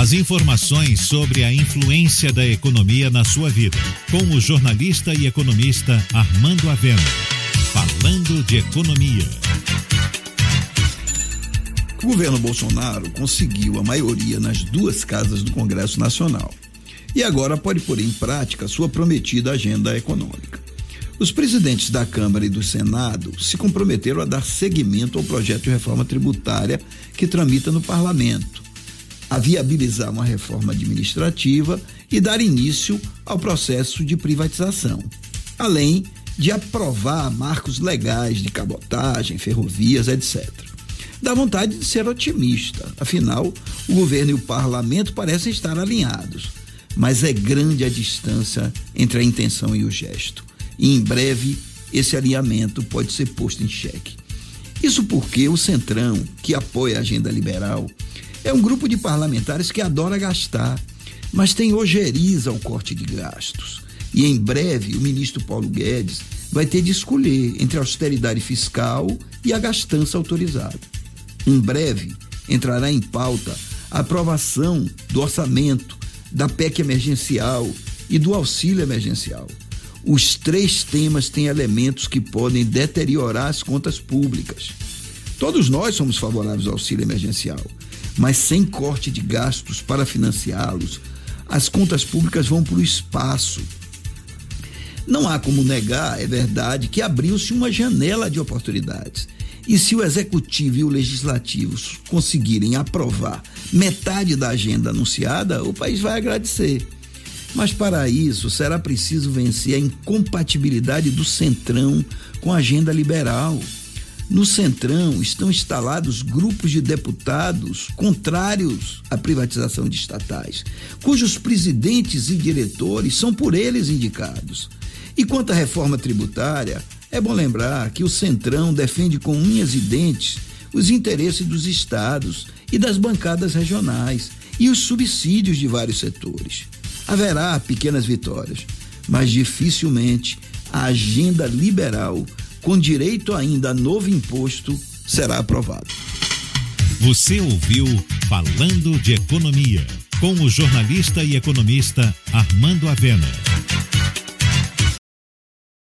As informações sobre a influência da economia na sua vida, com o jornalista e economista Armando Avena. Falando de economia. O governo Bolsonaro conseguiu a maioria nas duas casas do Congresso Nacional e agora pode pôr em prática sua prometida agenda econômica. Os presidentes da Câmara e do Senado se comprometeram a dar seguimento ao projeto de reforma tributária que tramita no parlamento, a viabilizar uma reforma administrativa e dar início ao processo de privatização, além de aprovar marcos legais de cabotagem, ferrovias, etc. Dá vontade de ser otimista, afinal, o governo e o parlamento parecem estar alinhados, mas é grande a distância entre a intenção e o gesto e em breve esse alinhamento pode ser posto em xeque. Isso porque o Centrão, que apoia a agenda liberal, é um grupo de parlamentares que adora gastar, mas tem ojeriza ao corte de gastos. E em breve o ministro Paulo Guedes vai ter de escolher entre a austeridade fiscal e a gastança autorizada. Em breve entrará em pauta a aprovação do orçamento, da PEC emergencial e do auxílio emergencial. Os três temas têm elementos que podem deteriorar as contas públicas. Todos nós somos favoráveis ao auxílio emergencial, mas sem corte de gastos para financiá-los, as contas públicas vão para o espaço. Não há como negar, é verdade, que abriu-se uma janela de oportunidades. E se o executivo e o legislativo conseguirem aprovar metade da agenda anunciada, o país vai agradecer. Mas para isso será preciso vencer a incompatibilidade do Centrão com a agenda liberal. No Centrão estão instalados grupos de deputados contrários à privatização de estatais, cujos presidentes e diretores são por eles indicados. E quanto à reforma tributária, é bom lembrar que o Centrão defende com unhas e dentes os interesses dos estados e das bancadas regionais e os subsídios de vários setores. Haverá pequenas vitórias, mas dificilmente a agenda liberal, com direito ainda a novo imposto, será aprovada. Você ouviu Falando de Economia, com o jornalista e economista Armando Avena.